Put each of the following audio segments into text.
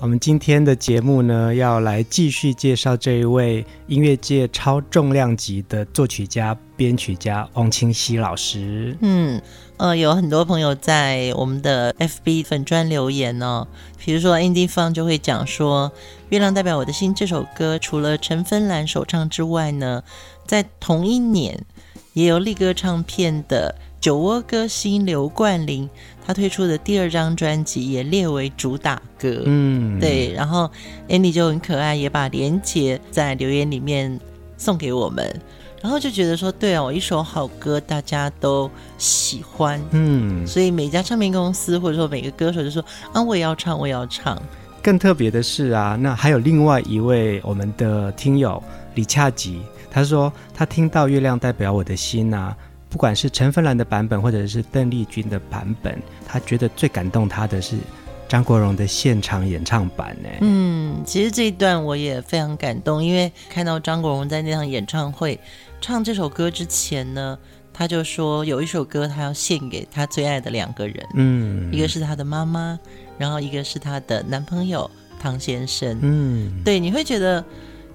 我们今天的节目呢，要来继续介绍这一位音乐界超重量级的作曲家、编曲家翁清溪老师。嗯，呃，有很多朋友在我们的 FB 粉专留言哦，比如说 Andy Fun 就会讲说，《月亮代表我的心》这首歌，除了陈芬兰首唱之外呢，在同一年也有力歌唱片的酒窝歌星刘冠霖。他推出的第二张专辑也列为主打歌，嗯，对，然后 Andy 就很可爱，也把连结在留言里面送给我们，然后就觉得说，对哦，一首好歌大家都喜欢，嗯，所以每家唱片公司或者说每个歌手就说啊，我也要唱，我也要唱。更特别的是啊，那还有另外一位我们的听友李恰吉，他说他听到《月亮代表我的心》啊。不管是陈芬兰的版本，或者是邓丽君的版本，他觉得最感动他的是张国荣的现场演唱版。呢，嗯，其实这一段我也非常感动，因为看到张国荣在那场演唱会唱这首歌之前呢，他就说有一首歌他要献给他最爱的两个人，嗯，一个是他的妈妈，然后一个是他的男朋友唐先生。嗯，对，你会觉得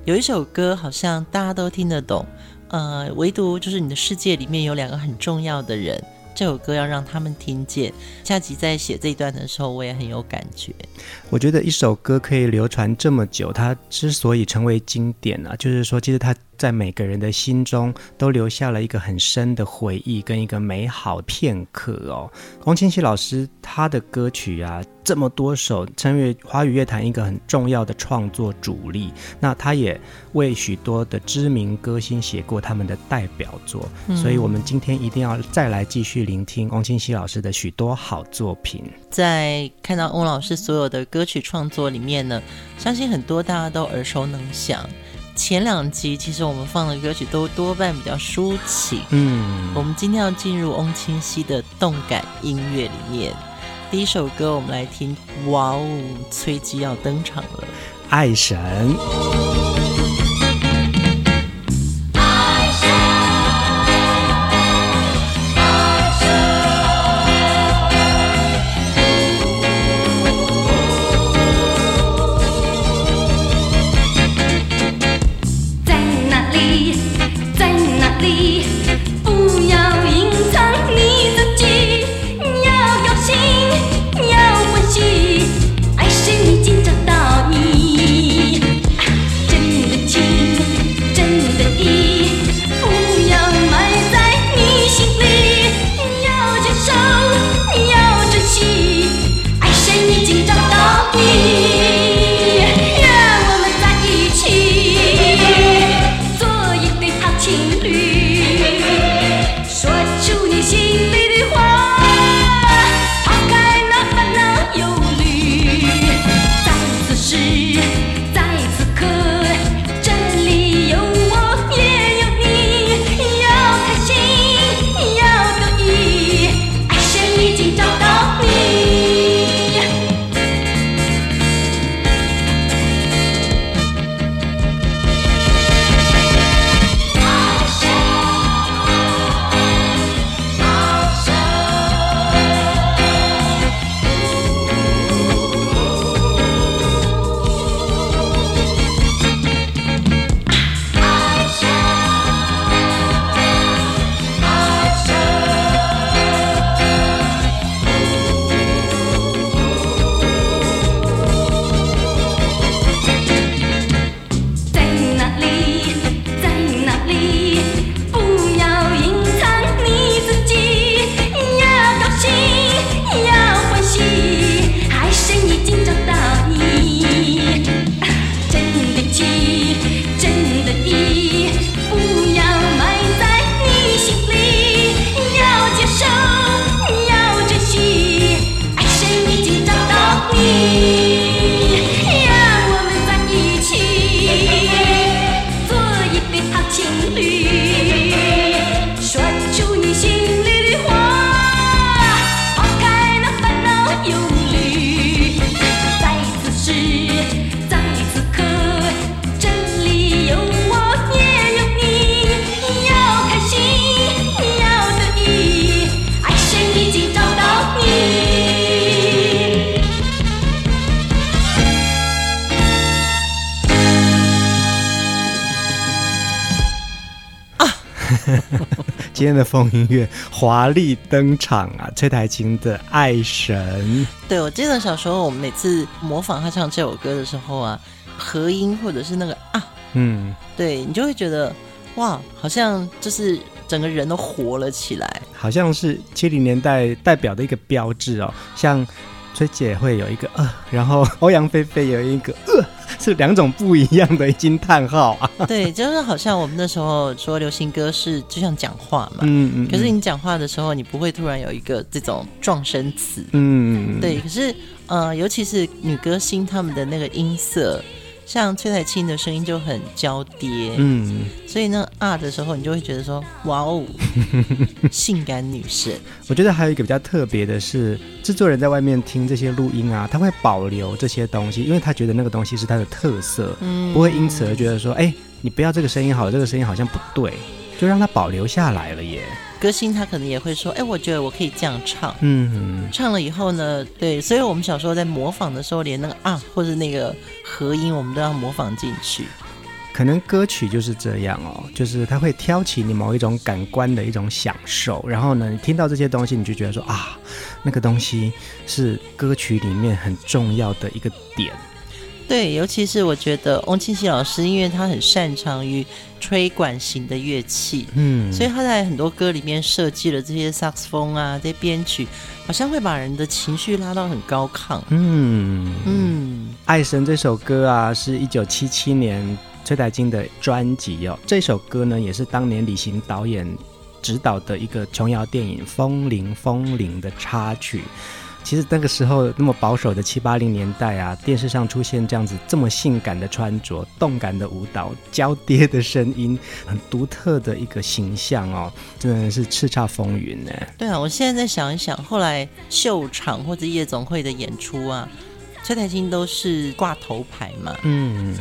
有一首歌好像大家都听得懂。呃，唯独就是你的世界里面有两个很重要的人，这首歌要让他们听见。下集在写这一段的时候，我也很有感觉。我觉得一首歌可以流传这么久，它之所以成为经典呢，就是说，其实它。在每个人的心中都留下了一个很深的回忆跟一个美好片刻哦。翁清溪老师他的歌曲啊，这么多首，成为华语乐坛一个很重要的创作主力。那他也为许多的知名歌星写过他们的代表作，嗯、所以我们今天一定要再来继续聆听翁清溪老师的许多好作品。在看到翁老师所有的歌曲创作里面呢，相信很多大家都耳熟能详。前两集其实我们放的歌曲都多半比较抒情，嗯，我们今天要进入翁清溪的动感音乐里面，第一首歌我们来听，哇哦，崔姬要登场了，爱神。今天的风音乐华丽登场啊！崔台琴的《爱神》。对，我记得小时候我们每次模仿他唱这首歌的时候啊，和音或者是那个啊，嗯，对你就会觉得哇，好像就是整个人都活了起来，好像是七零年代代表的一个标志哦，像。崔姐会有一个呃，然后欧阳菲菲有一个呃，是两种不一样的惊叹号啊。对，就是好像我们那时候说流行歌是就像讲话嘛，嗯嗯。可是你讲话的时候，你不会突然有一个这种撞声词，嗯嗯。对，可是呃，尤其是女歌星她们的那个音色。像崔彩清的声音就很娇嗲，嗯，所以呢啊的时候，你就会觉得说，哇哦，性感女神。我觉得还有一个比较特别的是，制作人在外面听这些录音啊，他会保留这些东西，因为他觉得那个东西是他的特色，嗯，不会因此而觉得说，哎，你不要这个声音好了，这个声音好像不对，就让它保留下来了耶。歌星他可能也会说：“哎，我觉得我可以这样唱。”嗯，唱了以后呢，对，所以我们小时候在模仿的时候，连那个啊或者那个和音，我们都要模仿进去。可能歌曲就是这样哦，就是它会挑起你某一种感官的一种享受，然后呢，你听到这些东西，你就觉得说啊，那个东西是歌曲里面很重要的一个点。对，尤其是我觉得翁庆熙老师，因为他很擅长于吹管型的乐器，嗯，所以他在很多歌里面设计了这些萨克斯风啊，这些编曲，好像会把人的情绪拉到很高亢。嗯嗯，爱神这首歌啊，是一九七七年崔台金的专辑哦。这首歌呢，也是当年李行导演执导的一个琼瑶电影《风铃风铃》的插曲。其实那个时候那么保守的七八零年代啊，电视上出现这样子这么性感的穿着、动感的舞蹈、娇嗲的声音，很独特的一个形象哦，真的是叱咤风云呢。对啊，我现在在想一想，后来秀场或者夜总会的演出啊，崔苔菁都是挂头牌嘛，嗯，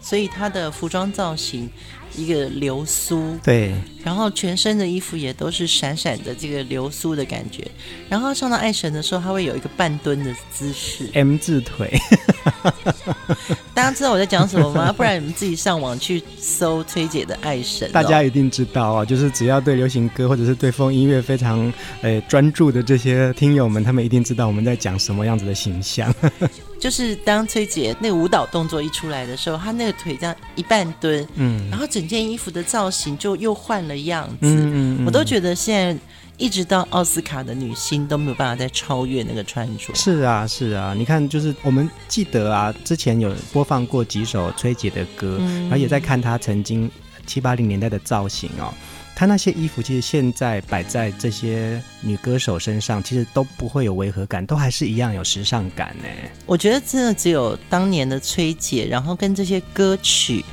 所以他的服装造型。一个流苏，对，然后全身的衣服也都是闪闪的这个流苏的感觉，然后上到爱神的时候，他会有一个半蹲的姿势，M 字腿。大家知道我在讲什么吗？不然你们自己上网去搜崔姐的爱神，大家一定知道啊，就是只要对流行歌或者是对风音乐非常诶专注的这些听友们，他们一定知道我们在讲什么样子的形象。就是当崔姐那个舞蹈动作一出来的时候，她那个腿这样一半蹲，嗯，然后整件衣服的造型就又换了样子，嗯嗯嗯，我都觉得现在。一直到奥斯卡的女星都没有办法再超越那个穿着。是啊，是啊，你看，就是我们记得啊，之前有播放过几首崔姐的歌，嗯、然后也在看她曾经七八零年代的造型哦。她那些衣服其实现在摆在这些女歌手身上，其实都不会有违和感，都还是一样有时尚感呢。我觉得真的只有当年的崔姐，然后跟这些歌曲。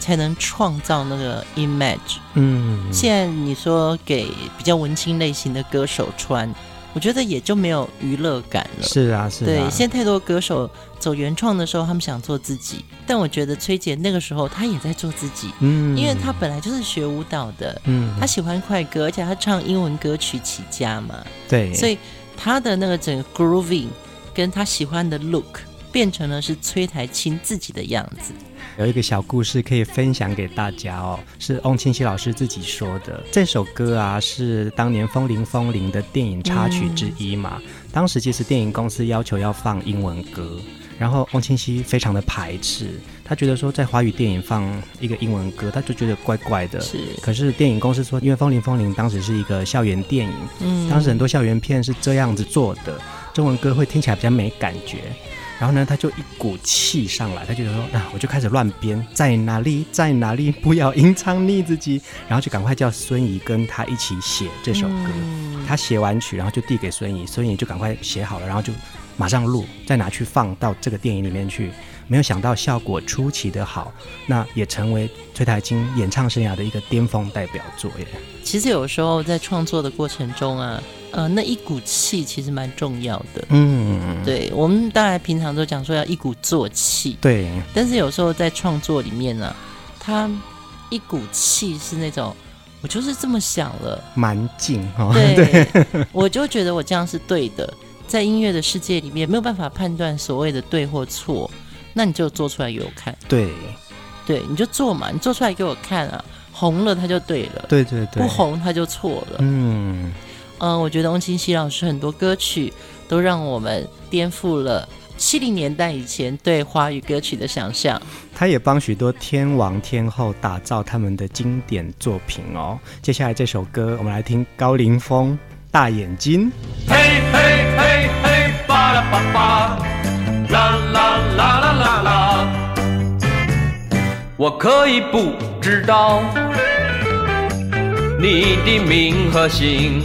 才能创造那个 image。嗯，现在你说给比较文青类型的歌手穿，我觉得也就没有娱乐感了。是啊，是啊。对，现在太多歌手走原创的时候，他们想做自己，但我觉得崔姐那个时候她也在做自己。嗯，因为她本来就是学舞蹈的，嗯，她喜欢快歌，而且她唱英文歌曲起家嘛。对，所以她的那个整个 grooving 跟她喜欢的 look 变成了是崔苔菁自己的样子。有一个小故事可以分享给大家哦，是翁清溪老师自己说的。这首歌啊，是当年《风铃风铃》的电影插曲之一嘛。嗯、当时其实电影公司要求要放英文歌，然后翁清溪非常的排斥，他觉得说在华语电影放一个英文歌，他就觉得怪怪的。是。可是电影公司说，因为《风铃风铃》当时是一个校园电影，嗯，当时很多校园片是这样子做的，中文歌会听起来比较没感觉。然后呢，他就一股气上来，他就说：“啊，我就开始乱编，在哪里，在哪里，不要隐藏你自己。”然后就赶快叫孙怡跟他一起写这首歌。嗯、他写完曲，然后就递给孙怡，孙怡就赶快写好了，然后就马上录，再拿去放到这个电影里面去。没有想到效果出奇的好，那也成为崔台金演唱生涯的一个巅峰代表作耶。其实有时候在创作的过程中啊。呃，那一股气其实蛮重要的。嗯，对，我们当然平常都讲说要一鼓作气。对。但是有时候在创作里面呢、啊，它一股气是那种，我就是这么想了，蛮劲哈。对。对我就觉得我这样是对的，在音乐的世界里面没有办法判断所谓的对或错，那你就做出来给我看。对。对，你就做嘛，你做出来给我看啊。红了他就对了，对对对，不红他就错了。嗯嗯、呃，我觉得翁清溪老师很多歌曲都让我们颠覆了七零年代以前对华语歌曲的想象。他也帮许多天王天后打造他们的经典作品哦。接下来这首歌，我们来听高凌风《大眼睛》。嘿嘿嘿嘿，巴拉巴巴，啦啦啦啦我可以不知道你的名和姓。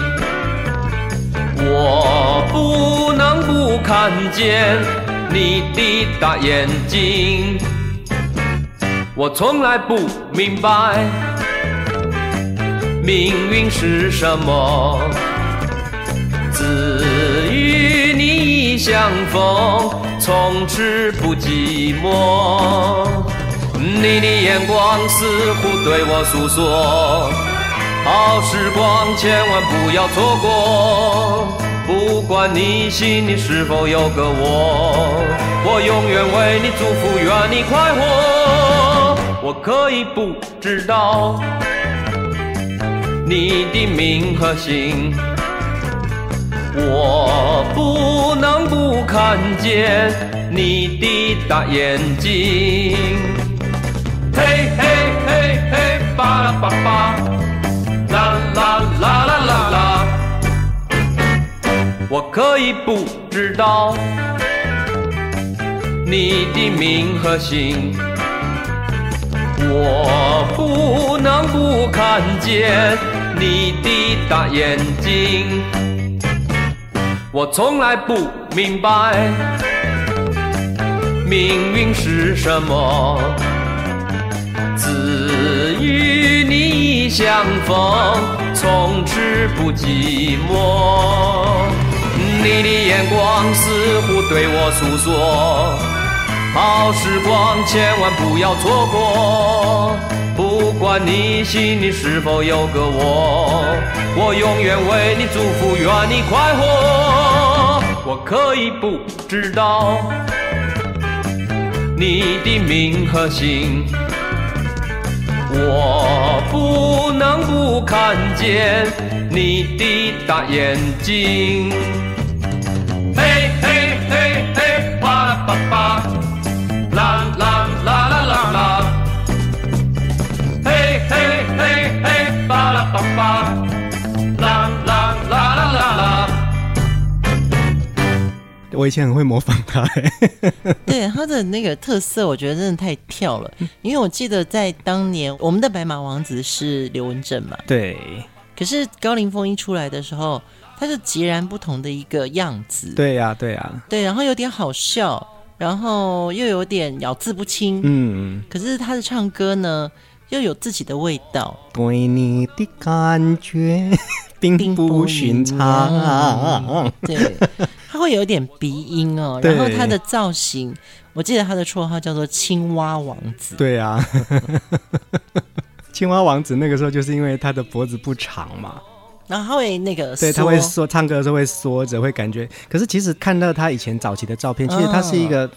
我不能不看见你的大眼睛，我从来不明白命运是什么，只与你相逢，从此不寂寞。你的眼光似乎对我诉说。好时光，千万不要错过。不管你心里是否有个我，我永远为你祝福，愿你快活。我可以不知道你的名和姓，我不能不看见你的大眼睛。嘿嘿嘿嘿，巴拉巴巴。啦啦啦啦啦啦！我可以不知道你的名和姓，我不能不看见你的大眼睛。我从来不明白命运是什么，相逢，从此不寂寞。你的眼光似乎对我诉说，好时光千万不要错过。不管你心里是否有个我，我永远为你祝福，愿你快活。我可以不知道你的名和姓。我不能不看见你的大眼睛，嘿嘿嘿嘿，巴拉巴巴，我以前很会模仿他，对他的那个特色，我觉得真的太跳了。因为我记得在当年，我们的白马王子是刘文正嘛，对。可是高凌风一出来的时候，他是截然不同的一个样子。对呀、啊，对呀、啊，对。然后有点好笑，然后又有点咬字不清。嗯。可是他的唱歌呢，又有自己的味道。对你的感觉并不寻常。对。他会有点鼻音哦，然后他的造型，我记得他的绰号叫做青蛙王子。对啊，青蛙王子那个时候就是因为他的脖子不长嘛，然后他会那个，对，他会说，唱歌的时候会缩着，会感觉。可是其实看到他以前早期的照片，其实他是一个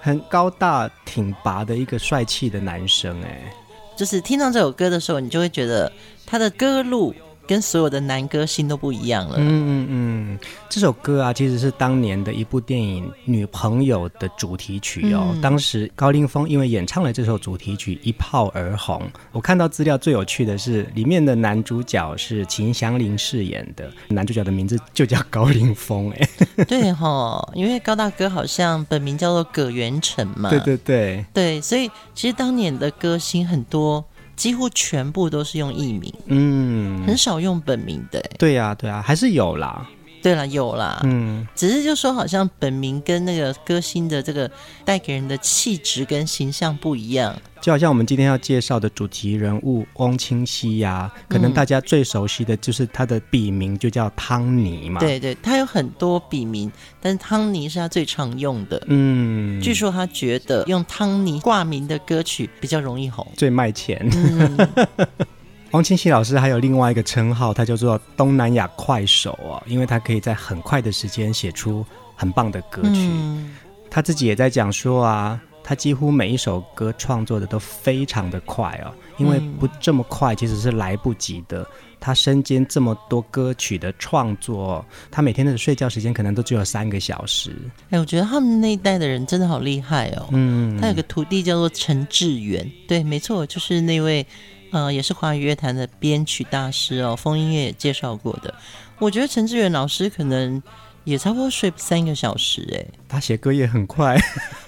很高大挺拔的一个帅气的男生哎。就是听到这首歌的时候，你就会觉得他的歌路。跟所有的男歌星都不一样了。嗯嗯嗯，这首歌啊，其实是当年的一部电影《女朋友》的主题曲哦。嗯、当时高凌风因为演唱了这首主题曲，一炮而红。我看到资料最有趣的是，里面的男主角是秦祥林饰演的，男主角的名字就叫高凌风哎。对哈、哦，因为高大哥好像本名叫做葛元成嘛。对对对。对，所以其实当年的歌星很多。几乎全部都是用艺名，嗯，很少用本名的。对呀，对啊，还是有啦。对了，有啦，嗯，只是就说好像本名跟那个歌星的这个带给人的气质跟形象不一样，就好像我们今天要介绍的主题人物翁清溪呀，可能大家最熟悉的就是他的笔名就叫汤尼嘛。对对，他有很多笔名，但是汤尼是他最常用的。嗯，据说他觉得用汤尼挂名的歌曲比较容易红，最卖钱。嗯翁清溪老师还有另外一个称号，他叫做东南亚快手哦，因为他可以在很快的时间写出很棒的歌曲。嗯、他自己也在讲说啊，他几乎每一首歌创作的都非常的快哦，因为不这么快其实是来不及的。他身兼这么多歌曲的创作，他每天的睡觉时间可能都只有三个小时。哎，我觉得他们那一代的人真的好厉害哦。嗯，他有个徒弟叫做陈志远，对，没错，就是那位呃，也是华语乐坛的编曲大师哦，风音乐也介绍过的。我觉得陈志远老师可能。也差不多睡三个小时哎，他写歌也很快。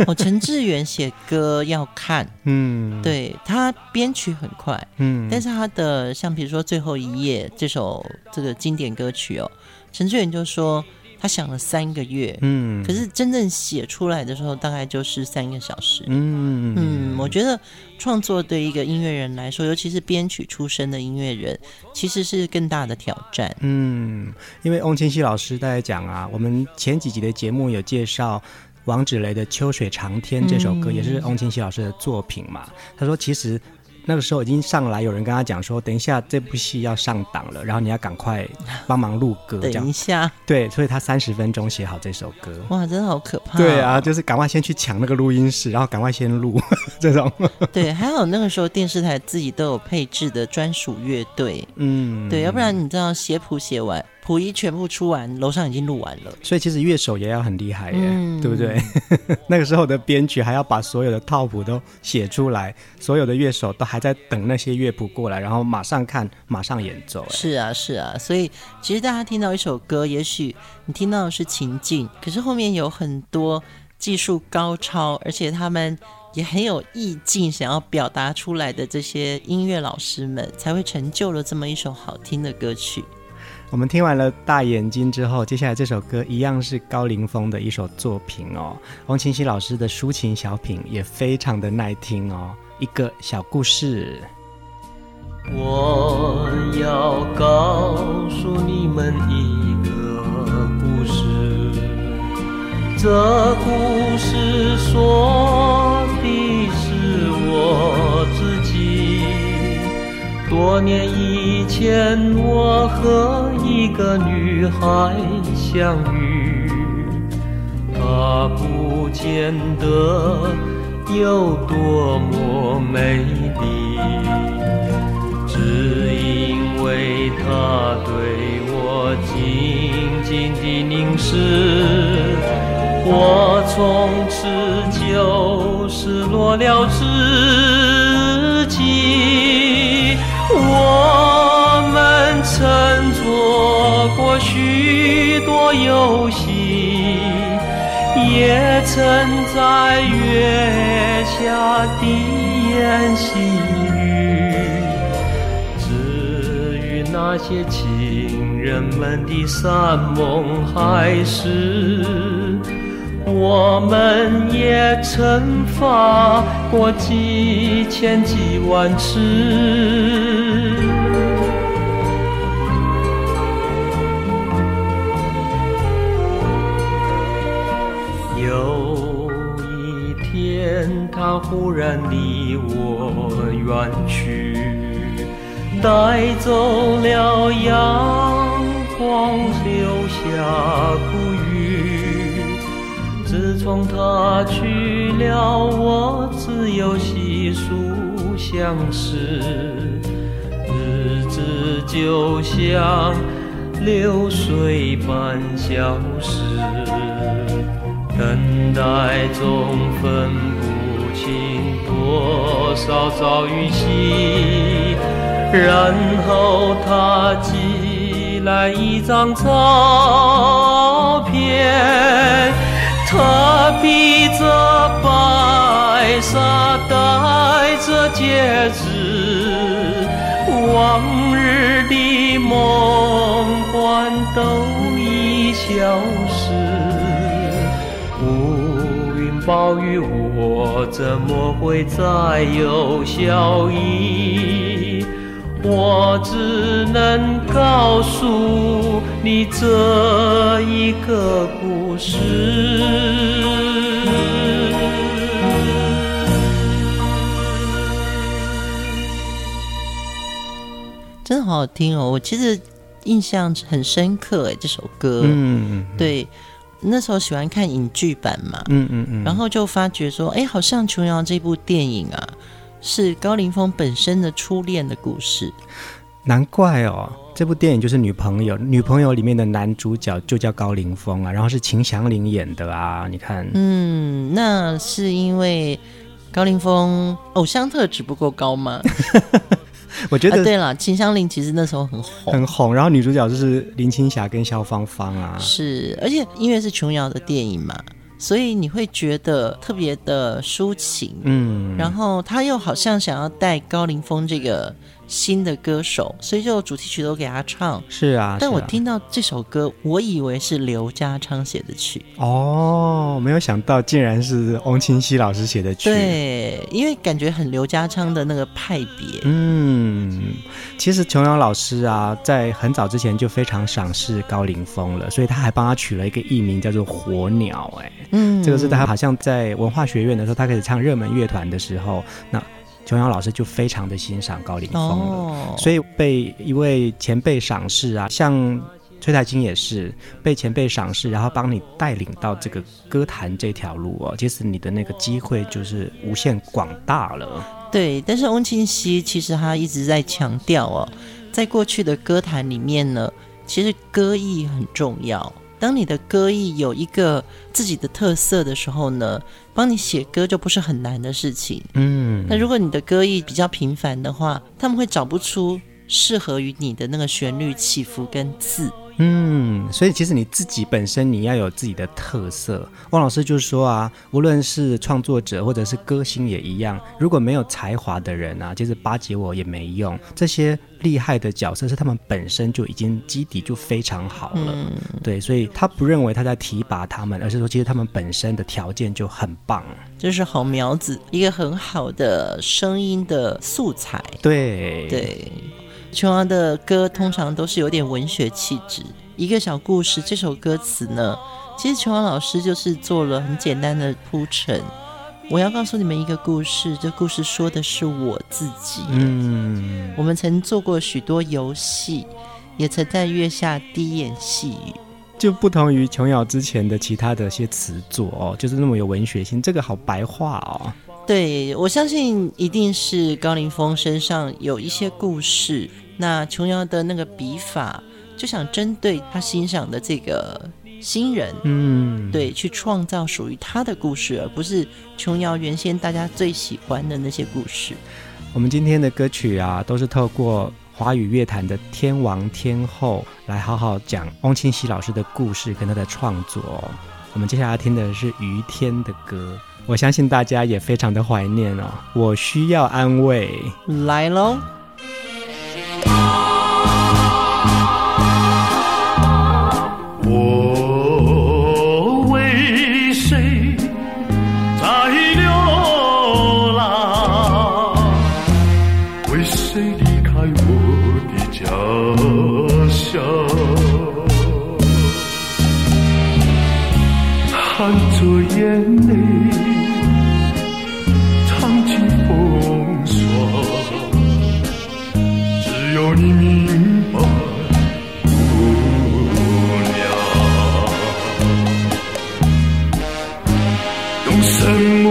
哦，陈志远写歌要看，嗯，对，他编曲很快，嗯，但是他的像比如说最后一页这首这个经典歌曲哦，陈志远就说。他想了三个月，嗯，可是真正写出来的时候，大概就是三个小时，嗯嗯，我觉得创作对一个音乐人来说，尤其是编曲出身的音乐人，其实是更大的挑战，嗯，因为翁清溪老师在讲啊，我们前几集的节目有介绍王芷蕾的《秋水长天》这首歌，嗯，也是翁清溪老师的作品嘛，他说其实。那个时候已经上来，有人跟他讲说，等一下这部戏要上档了，然后你要赶快帮忙录歌。等一下，对，所以他三十分钟写好这首歌。哇，真的好可怕哦。对啊，就是赶快先去抢那个录音室，然后赶快先录 这种。对，还好那个时候电视台自己都有配置的专属乐队。嗯，对，要不然你知道写谱写完。谱一全部出完，楼上已经录完了，所以其实乐手也要很厉害耶，嗯、对不对？那个时候的编曲还要把所有的套谱都写出来，所有的乐手都还在等那些乐谱过来，然后马上看，马上演奏。是啊，是啊，所以其实大家听到一首歌，也许你听到的是情境，可是后面有很多技术高超，而且他们也很有意境，想要表达出来的这些音乐老师们，才会成就了这么一首好听的歌曲。我们听完了大眼睛之后，接下来这首歌一样是高凌风的一首作品哦。王清溪老师的抒情小品也非常的耐听哦。一个小故事，我要告诉你们一个故事，这故事说的是我自己。多年以前，我和一个女孩相遇，她不见得有多么美丽，只因为她对我静静地凝视，我从此就失落了自己。我们曾做过许多游戏，也曾在月下低言细语。至于那些情人们的山盟海誓，我们也曾发过几千几万次。有一天，他忽然离我远去，带走了阳光，留下孤。从他去了，我只有细数相思，日子就像流水般消失，等待中分不清多少朝与夕，然后他寄来一张照片。他披着白纱，戴着戒指，往日的梦幻都已消失。乌云暴雨，我怎么会再有笑意？我只能告诉你这一个。真的好好听哦！我其实印象很深刻哎，这首歌。嗯，对。那时候喜欢看影剧版嘛，嗯嗯嗯，然后就发觉说，哎，好像琼瑶这部电影啊，是高凌风本身的初恋的故事。难怪哦，这部电影就是女朋友，女朋友里面的男主角就叫高凌风啊，然后是秦祥林演的啊，你看，嗯，那是因为高凌风偶像特质不够高吗？我觉得、啊、对了，秦祥林其实那时候很红，很红。然后女主角就是林青霞跟萧芳芳啊，是，而且因为是琼瑶的电影嘛，所以你会觉得特别的抒情，嗯，然后他又好像想要带高凌风这个。新的歌手，所以就主题曲都给他唱。是啊，但我听到这首歌，我以为是刘家昌写的曲。哦，没有想到竟然是翁清溪老师写的曲。对，因为感觉很刘家昌的那个派别。嗯，其实琼瑶老师啊，在很早之前就非常赏识高凌风了，所以他还帮他取了一个艺名叫做火鸟。哎，嗯，这个是他好像在文化学院的时候，他开始唱热门乐团的时候，那。琼瑶老师就非常的欣赏高凌风了，oh. 所以被一位前辈赏识啊，像崔台青也是被前辈赏识，然后帮你带领到这个歌坛这条路哦，其实你的那个机会就是无限广大了。对，但是翁清溪其实他一直在强调哦，在过去的歌坛里面呢，其实歌艺很重要。当你的歌艺有一个自己的特色的时候呢，帮你写歌就不是很难的事情。嗯，那如果你的歌艺比较平凡的话，他们会找不出适合于你的那个旋律起伏跟字。嗯，所以其实你自己本身你要有自己的特色。汪老师就说啊，无论是创作者或者是歌星也一样，如果没有才华的人啊，就是巴结我也没用。这些厉害的角色是他们本身就已经基底就非常好了，嗯、对，所以他不认为他在提拔他们，而是说其实他们本身的条件就很棒，就是好苗子，一个很好的声音的素材。对对。琼瑶的歌通常都是有点文学气质。一个小故事，这首歌词呢，其实琼瑶老师就是做了很简单的铺陈。我要告诉你们一个故事，这故事说的是我自己。嗯，我们曾做过许多游戏，也曾在月下低眼细语。就不同于琼瑶之前的其他的一些词作哦，就是那么有文学性。这个好白话哦。对，我相信一定是高凌风身上有一些故事。那琼瑶的那个笔法，就想针对他欣赏的这个新人，嗯，对，去创造属于他的故事，而不是琼瑶原先大家最喜欢的那些故事。我们今天的歌曲啊，都是透过华语乐坛的天王天后来好好讲翁清溪老师的故事跟他的创作。我们接下来听的是于天的歌，我相信大家也非常的怀念哦。我需要安慰，来喽。需要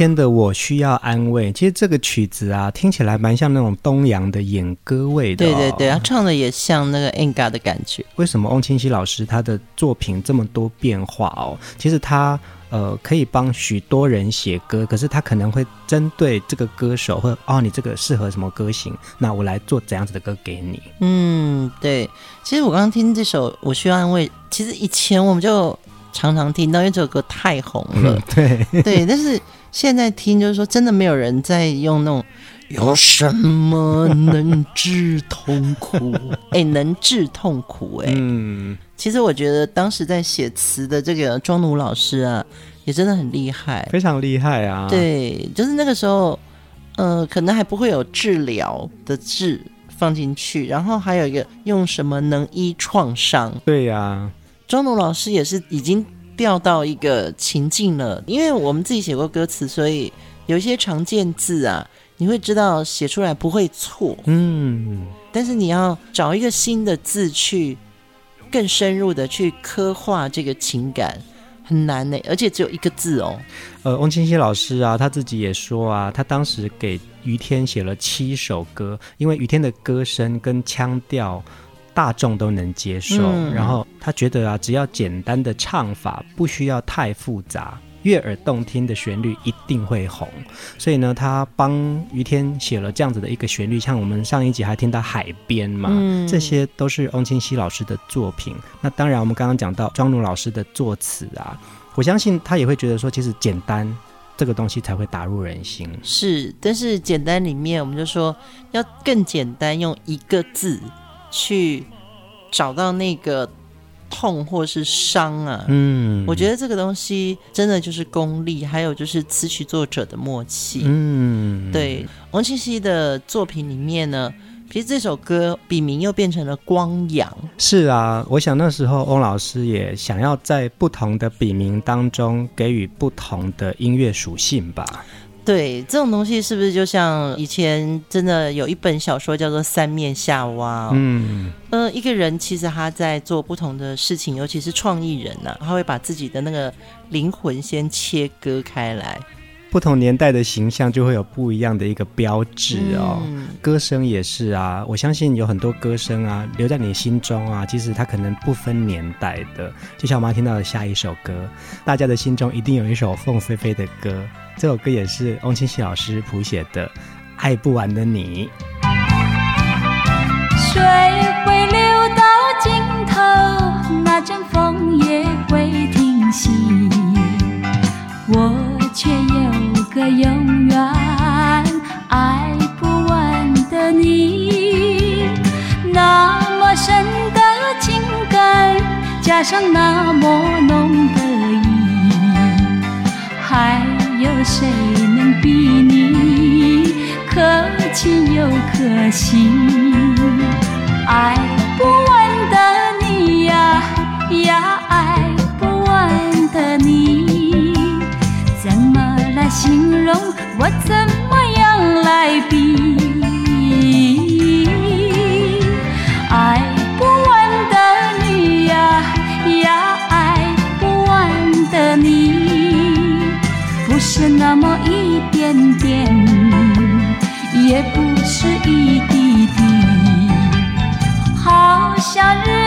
天的我需要安慰，其实这个曲子啊，听起来蛮像那种东洋的演歌味的、哦。对对对，他唱的也像那个 Enga 的感觉。为什么翁清溪老师他的作品这么多变化哦？其实他呃可以帮许多人写歌，可是他可能会针对这个歌手，或者哦你这个适合什么歌型，那我来做怎样子的歌给你。嗯，对。其实我刚刚听这首《我需要安慰》，其实以前我们就常常听到，因为这首歌太红了。嗯、对对，但是。现在听就是说，真的没有人在用那种有什么能治痛苦？哎、欸，能治痛苦、欸？哎，嗯，其实我觉得当时在写词的这个庄奴老师啊，也真的很厉害，非常厉害啊。对，就是那个时候，呃，可能还不会有治疗的治放进去，然后还有一个用什么能医创伤？对呀、啊，庄奴老师也是已经。调到一个情境了，因为我们自己写过歌词，所以有一些常见字啊，你会知道写出来不会错。嗯，但是你要找一个新的字去更深入的去刻画这个情感，很难呢，而且只有一个字哦。呃，翁清溪老师啊，他自己也说啊，他当时给于天写了七首歌，因为于天的歌声跟腔调。大众都能接受，嗯，然后他觉得啊，只要简单的唱法，不需要太复杂，悦耳动听的旋律一定会红。所以呢，他帮于天写了这样子的一个旋律，像我们上一集还听到海边嘛，嗯，这些都是翁清溪老师的作品。那当然，我们刚刚讲到庄奴老师的作词啊，我相信他也会觉得说，其实简单这个东西才会打入人心。是，但是简单里面，我们就说要更简单，用一个字。去找到那个痛或是伤啊，嗯，我觉得这个东西真的就是功力，还有就是词曲作者的默契，嗯，对。王清溪的作品里面呢，其实这首歌笔名又变成了光阳。是啊，我想那时候翁老师也想要在不同的笔名当中给予不同的音乐属性吧。对，这种东西是不是就像以前真的有一本小说叫做《三面夏娃》哦？嗯，呃，一个人其实他在做不同的事情，尤其是创意人呢、啊，他会把自己的那个灵魂先切割开来。不同年代的形象就会有不一样的一个标志哦。嗯、歌声也是啊，我相信有很多歌声啊留在你心中啊，其实它可能不分年代的。就像我们要听到的下一首歌，大家的心中一定有一首凤飞飞的歌。这首歌也是翁清溪老师谱写的《爱不完的你》。水会流到尽头，那阵风也会停息，我却有个永远爱不完的你。那么深的情感，加上那么浓的意，还。有谁能比你可亲又可惜？爱不完的你呀呀，爱不完的你，怎么来形容？我怎么样来比？是那么一点点，也不是一滴滴，好像日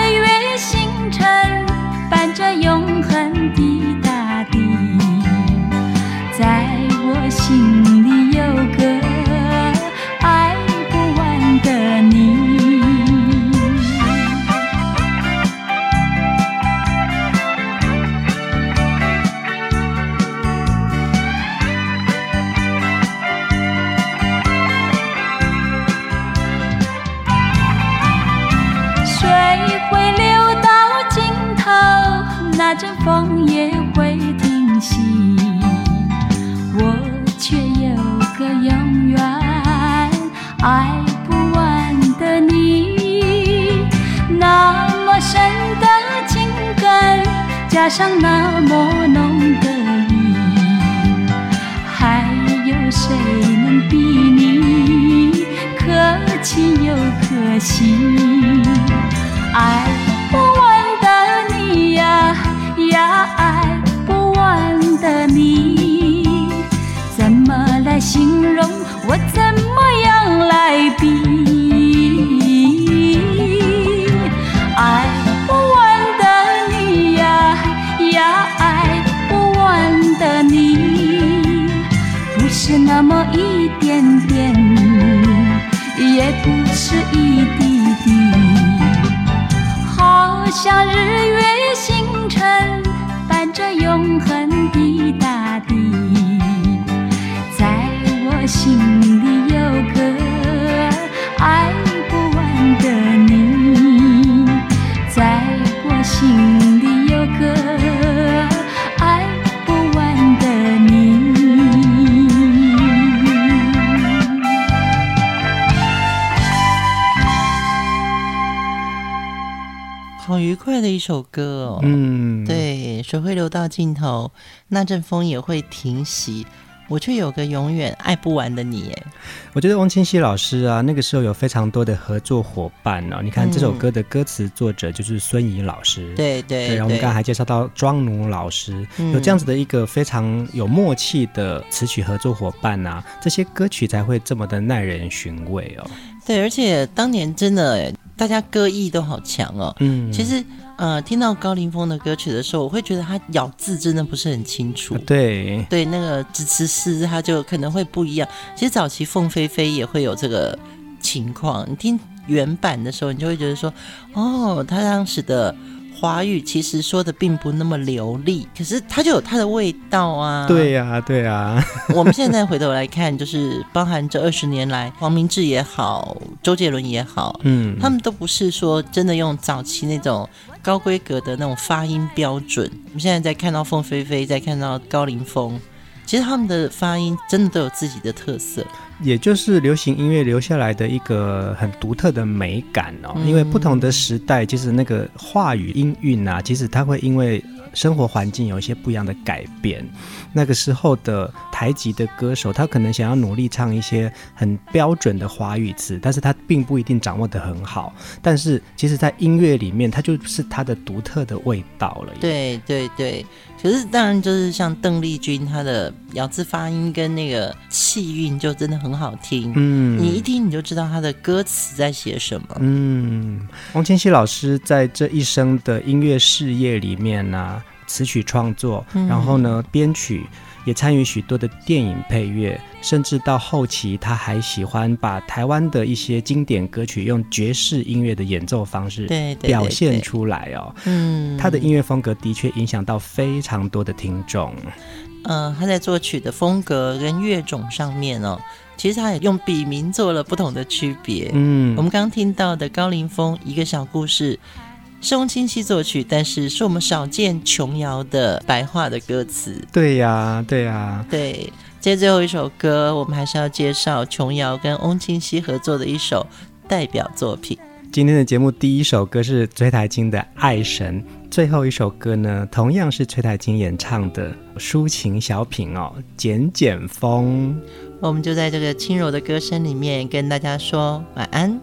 比？爱不完的你呀呀，爱不完的你，不是那么一点点，也不是一滴滴。好像日快的一首歌哦。嗯，，对，水会流到尽头，那阵风也会停息，我却有个永远爱不完的你。哎，我觉得翁清溪老师啊，那个时候有非常多的合作伙伴哦。你看这首歌的歌词作者就是孙怡老师，对对对，然后我们刚才还介绍到庄奴老师，嗯有这样子的一个非常有默契的词曲合作伙伴啊，这些歌曲才会这么的耐人寻味哦。对，而且当年真的哎，大家歌艺都好强哦。嗯，其实呃，听到高凌风的歌曲的时候，我会觉得他咬字真的不是很清楚。对，对，那个支持诗他就可能会不一样。其实早期凤飞飞也会有这个情况，你听原版的时候，你就会觉得说，哦，他当时的华语其实说的并不那么流利，可是它就有它的味道啊。对呀、对呀，我们现在回头来看，就是包含这二十年来，黄明志也好，周杰伦也好，嗯，他们都不是说真的用早期那种高规格的那种发音标准。我们现在在看到凤飞飞，在看到高凌风，其实他们的发音真的都有自己的特色。也就是流行音乐留下来的一个很独特的美感哦。嗯因为不同的时代，其实那个话语音韵啊，其实它会因为生活环境有一些不一样的改变。那个时候的台籍的歌手，他可能想要努力唱一些很标准的华语词，但是他并不一定掌握得很好。但是其实，在音乐里面，它就是他的独特的味道了。，对对对，可是当然就是像邓丽君，她的咬字发音跟那个气韵就真的很好听。嗯，你一听你就知道她的歌词在写什么。嗯，翁清溪老师在这一生的音乐事业里面呢、词曲创作，嗯然后呢编曲，也参与许多的电影配乐，甚至到后期他还喜欢把台湾的一些经典歌曲用爵士音乐的演奏方式对表现出来哦。嗯，他的音乐风格的确影响到非常多的听众。呃，他在作曲的风格跟乐种上面哦，其实他也用笔名做了不同的区别。嗯我们刚刚听到的高凌风一个小故事，是翁清溪作曲，但是是我们少见琼瑶的白话的歌词。对呀，对呀，对，接最后一首歌，我们还是要介绍琼瑶跟翁清溪合作的一首代表作品。今天的节目第一首歌是崔台金的《爱神》，最后一首歌呢，同样是崔台金演唱的抒情小品哦，《剪剪风》。我们就在这个轻柔的歌声里面跟大家说晚安。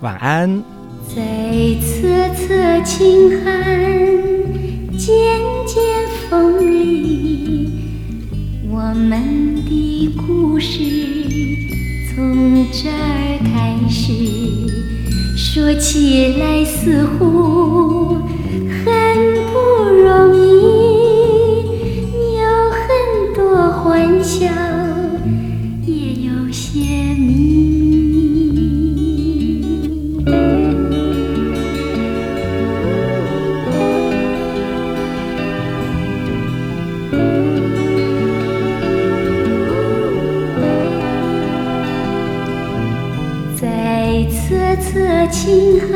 晚安。在瑟瑟轻寒、渐渐风里，我们的故事从这儿开始。说起来似乎很不容易，有很多欢笑，瑟